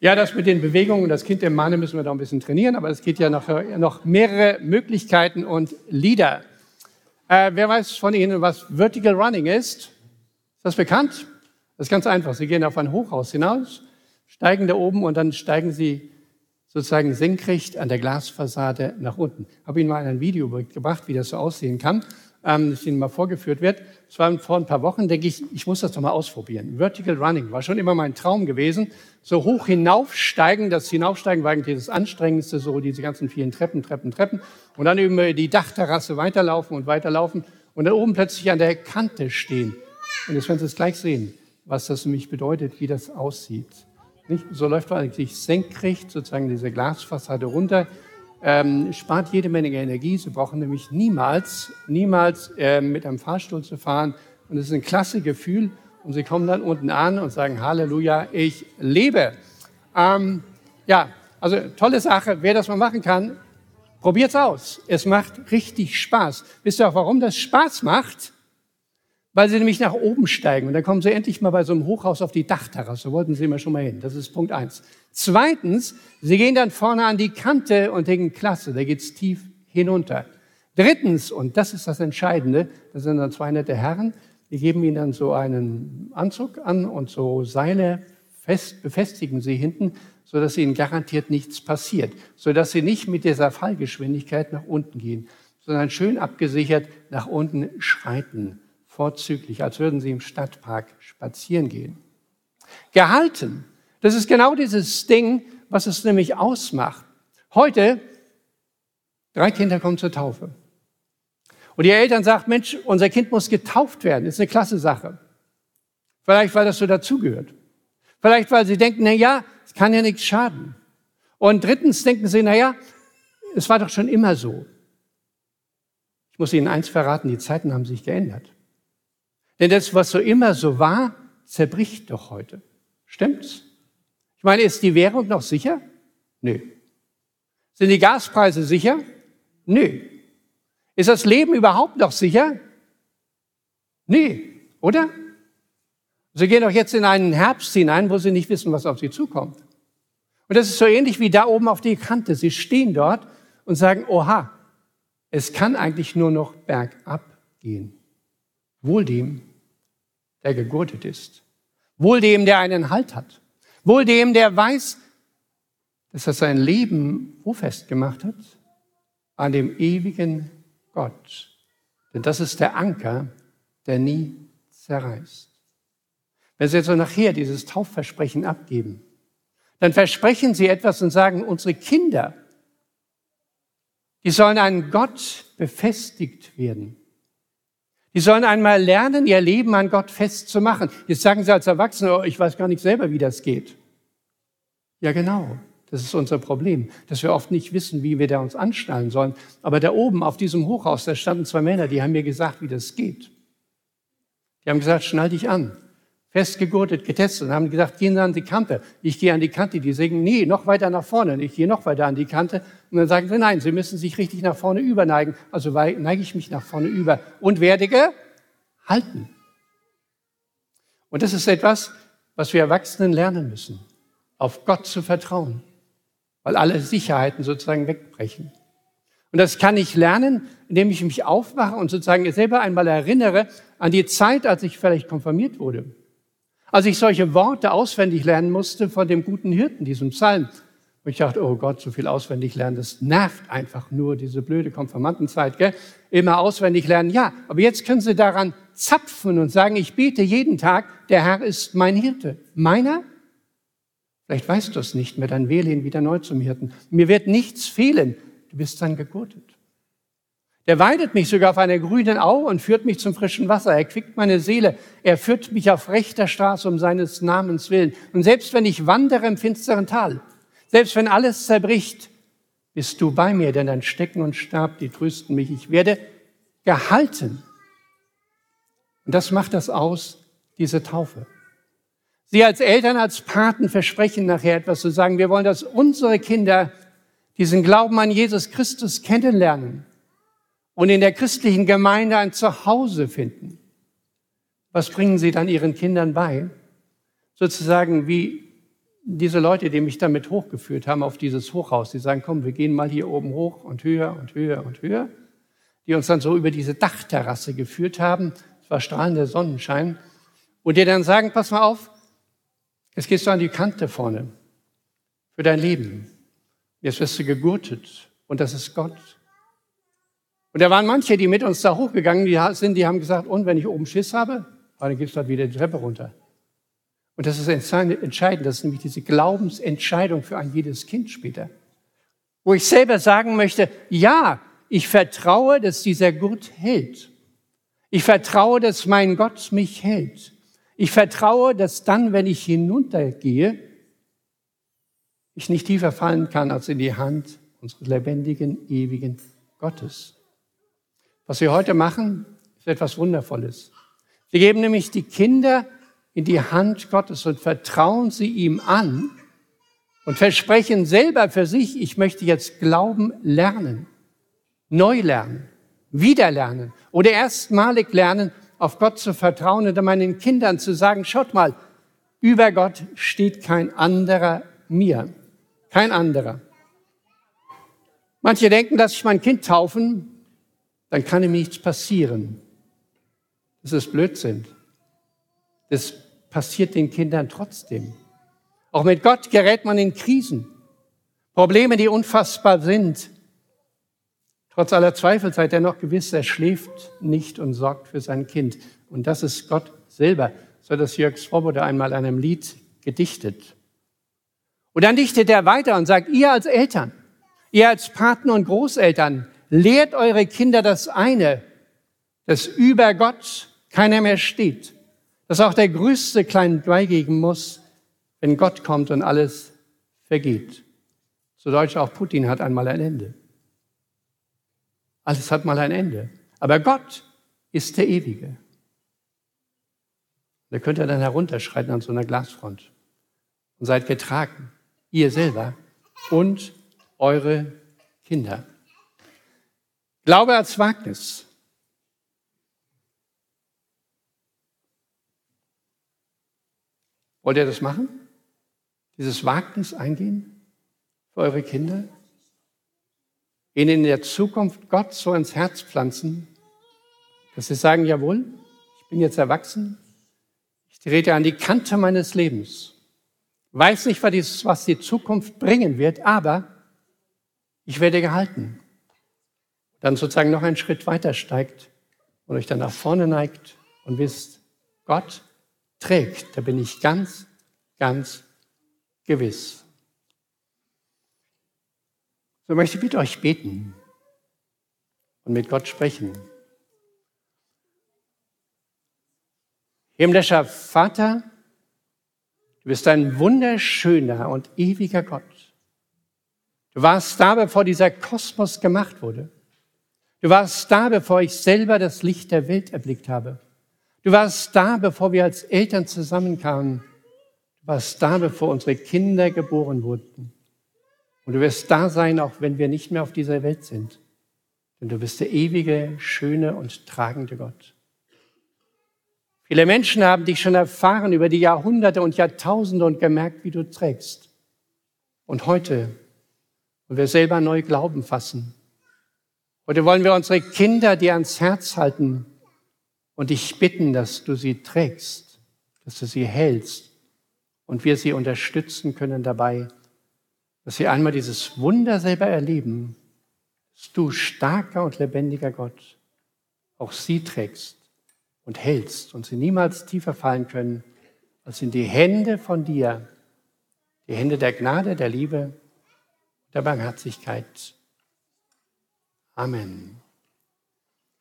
Ja, das mit den Bewegungen, das Kind im Mahne müssen wir da ein bisschen trainieren, aber es geht ja noch, noch mehrere Möglichkeiten und Lieder. Äh, wer weiß von Ihnen, was Vertical Running ist? Ist das bekannt? Das ist ganz einfach. Sie gehen auf ein Hochhaus hinaus, steigen da oben und dann steigen Sie sozusagen senkrecht an der Glasfassade nach unten. Ich habe Ihnen mal ein Video gebracht, wie das so aussehen kann ähm, das Ihnen mal vorgeführt wird. Das war vor ein paar Wochen, denke ich, ich muss das doch mal ausprobieren. Vertical Running war schon immer mein Traum gewesen. So hoch hinaufsteigen, das Hinaufsteigen war eigentlich das Anstrengendste, so diese ganzen vielen Treppen, Treppen, Treppen. Und dann über die Dachterrasse weiterlaufen und weiterlaufen und dann oben plötzlich an der Kante stehen. Und jetzt werden Sie es gleich sehen, was das für mich bedeutet, wie das aussieht. Nicht? So läuft man eigentlich senkrecht sozusagen diese Glasfassade runter ähm, spart jede Menge Energie. Sie brauchen nämlich niemals, niemals äh, mit einem Fahrstuhl zu fahren. Und es ist ein klasse Gefühl. Und sie kommen dann unten an und sagen, Halleluja, ich lebe. Ähm, ja, also tolle Sache. Wer das mal machen kann, probiert's aus. Es macht richtig Spaß. Wisst ihr auch, warum das Spaß macht? Weil sie nämlich nach oben steigen. Und dann kommen sie endlich mal bei so einem Hochhaus auf die Dachterrasse. Wollten sie immer schon mal hin. Das ist Punkt eins. Zweitens, sie gehen dann vorne an die Kante und denken, klasse, da geht's tief hinunter. Drittens, und das ist das Entscheidende, das sind dann zwei nette Herren, die geben ihnen dann so einen Anzug an und so Seile fest, befestigen sie hinten, so dass ihnen garantiert nichts passiert, so dass sie nicht mit dieser Fallgeschwindigkeit nach unten gehen, sondern schön abgesichert nach unten schreiten vorzüglich, als würden sie im Stadtpark spazieren gehen. Gehalten, das ist genau dieses Ding, was es nämlich ausmacht. Heute, drei Kinder kommen zur Taufe. Und die Eltern sagen, Mensch, unser Kind muss getauft werden. Das ist eine klasse Sache. Vielleicht, weil das so dazugehört. Vielleicht, weil sie denken, na ja, es kann ja nichts schaden. Und drittens denken sie, na ja, es war doch schon immer so. Ich muss Ihnen eins verraten, die Zeiten haben sich geändert. Denn das, was so immer so war, zerbricht doch heute. Stimmt's? Ich meine, ist die Währung noch sicher? Nö. Sind die Gaspreise sicher? Nö. Ist das Leben überhaupt noch sicher? Nö, oder? Sie gehen doch jetzt in einen Herbst hinein, wo Sie nicht wissen, was auf Sie zukommt. Und das ist so ähnlich wie da oben auf die Kante. Sie stehen dort und sagen, oha, es kann eigentlich nur noch bergab gehen. Wohl dem, der gegurtet ist. Wohl dem, der einen Halt hat. Wohl dem, der weiß, dass er sein Leben wo festgemacht hat? An dem ewigen Gott. Denn das ist der Anker, der nie zerreißt. Wenn Sie jetzt so nachher dieses Taufversprechen abgeben, dann versprechen Sie etwas und sagen, unsere Kinder, die sollen an Gott befestigt werden. Die sollen einmal lernen, ihr Leben an Gott festzumachen. Jetzt sagen sie als Erwachsene, oh, ich weiß gar nicht selber, wie das geht. Ja, genau. Das ist unser Problem, dass wir oft nicht wissen, wie wir da uns anschnallen sollen. Aber da oben auf diesem Hochhaus, da standen zwei Männer, die haben mir gesagt, wie das geht. Die haben gesagt, schnall dich an. Festgegurtet, getestet und haben gesagt, gehen Sie an die Kante. Ich gehe an die Kante. Die sagen, nee, noch weiter nach vorne. Ich gehe noch weiter an die Kante. Und dann sagen sie, nein, Sie müssen sich richtig nach vorne überneigen. Also neige ich mich nach vorne über und werde gehalten. Und das ist etwas, was wir Erwachsenen lernen müssen. Auf Gott zu vertrauen. Weil alle Sicherheiten sozusagen wegbrechen. Und das kann ich lernen, indem ich mich aufmache und sozusagen selber einmal erinnere an die Zeit, als ich vielleicht konfirmiert wurde. Als ich solche Worte auswendig lernen musste von dem guten Hirten, diesem Psalm, und ich dachte, oh Gott, so viel auswendig lernen, das nervt einfach nur, diese blöde Konfirmandenzeit, gell? Immer auswendig lernen. Ja, aber jetzt können Sie daran zapfen und sagen, ich bete jeden Tag, der Herr ist mein Hirte. Meiner? Vielleicht weißt du es nicht mehr, dann wähle ihn wieder neu zum Hirten. Mir wird nichts fehlen. Du bist dann gegurtet. Der weidet mich sogar auf einer grünen Au und führt mich zum frischen Wasser. Er quickt meine Seele. Er führt mich auf rechter Straße um seines Namens willen. Und selbst wenn ich wandere im finsteren Tal, selbst wenn alles zerbricht, bist du bei mir, denn dein Stecken und Stab, die trösten mich. Ich werde gehalten. Und das macht das aus, diese Taufe. Sie als Eltern, als Paten versprechen nachher etwas zu sagen. Wir wollen, dass unsere Kinder diesen Glauben an Jesus Christus kennenlernen und in der christlichen Gemeinde ein Zuhause finden. Was bringen Sie dann Ihren Kindern bei? Sozusagen, wie diese Leute, die mich damit hochgeführt haben auf dieses Hochhaus, die sagen, komm, wir gehen mal hier oben hoch und höher und höher und höher, die uns dann so über diese Dachterrasse geführt haben, es war strahlender Sonnenschein, und die dann sagen, pass mal auf, jetzt gehst du an die Kante vorne für dein Leben. Jetzt wirst du gegurtet und das ist Gott. Und da waren manche, die mit uns da hochgegangen sind, die haben gesagt, und wenn ich oben Schiss habe, dann du halt wieder die Treppe runter. Und das ist entscheidend, das ist nämlich diese Glaubensentscheidung für ein jedes Kind später. Wo ich selber sagen möchte, ja, ich vertraue, dass dieser Gurt hält. Ich vertraue, dass mein Gott mich hält. Ich vertraue, dass dann, wenn ich hinuntergehe, ich nicht tiefer fallen kann als in die Hand unseres lebendigen, ewigen Gottes. Was wir heute machen, ist etwas Wundervolles. Wir geben nämlich die Kinder in die Hand Gottes und vertrauen sie ihm an und versprechen selber für sich, ich möchte jetzt Glauben lernen, neu lernen, wieder lernen oder erstmalig lernen, auf Gott zu vertrauen und meinen Kindern zu sagen, schaut mal, über Gott steht kein anderer mir, kein anderer. Manche denken, dass ich mein Kind taufen, dann kann ihm nichts passieren. Das ist Blödsinn. Das passiert den Kindern trotzdem. Auch mit Gott gerät man in Krisen. Probleme, die unfassbar sind. Trotz aller Zweifel seid ihr noch gewiss, er schläft nicht und sorgt für sein Kind. Und das ist Gott selber. So hat das Jörg Swoboda einmal in einem Lied gedichtet. Und dann dichtet er weiter und sagt, ihr als Eltern, ihr als Paten und Großeltern, lehrt eure Kinder das eine, dass über Gott keiner mehr steht dass auch der Größte klein beigeben muss, wenn Gott kommt und alles vergeht. Zu Deutsch auch Putin hat einmal ein Ende. Alles hat mal ein Ende. Aber Gott ist der Ewige. Da könnt ihr dann herunterschreiten an so einer Glasfront und seid getragen, ihr selber und eure Kinder. Glaube als Wagnis. Wollt ihr das machen? Dieses Wagnis eingehen für eure Kinder? Ihnen in der Zukunft Gott so ins Herz pflanzen, dass sie sagen, jawohl, ich bin jetzt erwachsen, ich trete an die Kante meines Lebens, weiß nicht, was die Zukunft bringen wird, aber ich werde gehalten. Dann sozusagen noch einen Schritt weiter steigt und euch dann nach vorne neigt und wisst, Gott trägt, da bin ich ganz, ganz gewiss. So möchte ich mit euch beten und mit Gott sprechen. Himmlischer Vater, du bist ein wunderschöner und ewiger Gott. Du warst da, bevor dieser Kosmos gemacht wurde. Du warst da, bevor ich selber das Licht der Welt erblickt habe. Du warst da, bevor wir als Eltern zusammenkamen. Du warst da, bevor unsere Kinder geboren wurden. Und du wirst da sein, auch wenn wir nicht mehr auf dieser Welt sind. Denn du bist der ewige, schöne und tragende Gott. Viele Menschen haben dich schon erfahren über die Jahrhunderte und Jahrtausende und gemerkt, wie du trägst. Und heute wollen wir selber neu Glauben fassen. Heute wollen wir unsere Kinder dir ans Herz halten und dich bitten, dass du sie trägst, dass du sie hältst und wir sie unterstützen können dabei, dass sie einmal dieses Wunder selber erleben, dass du starker und lebendiger Gott auch sie trägst und hältst und sie niemals tiefer fallen können als in die Hände von dir, die Hände der Gnade, der Liebe, der Barmherzigkeit. Amen.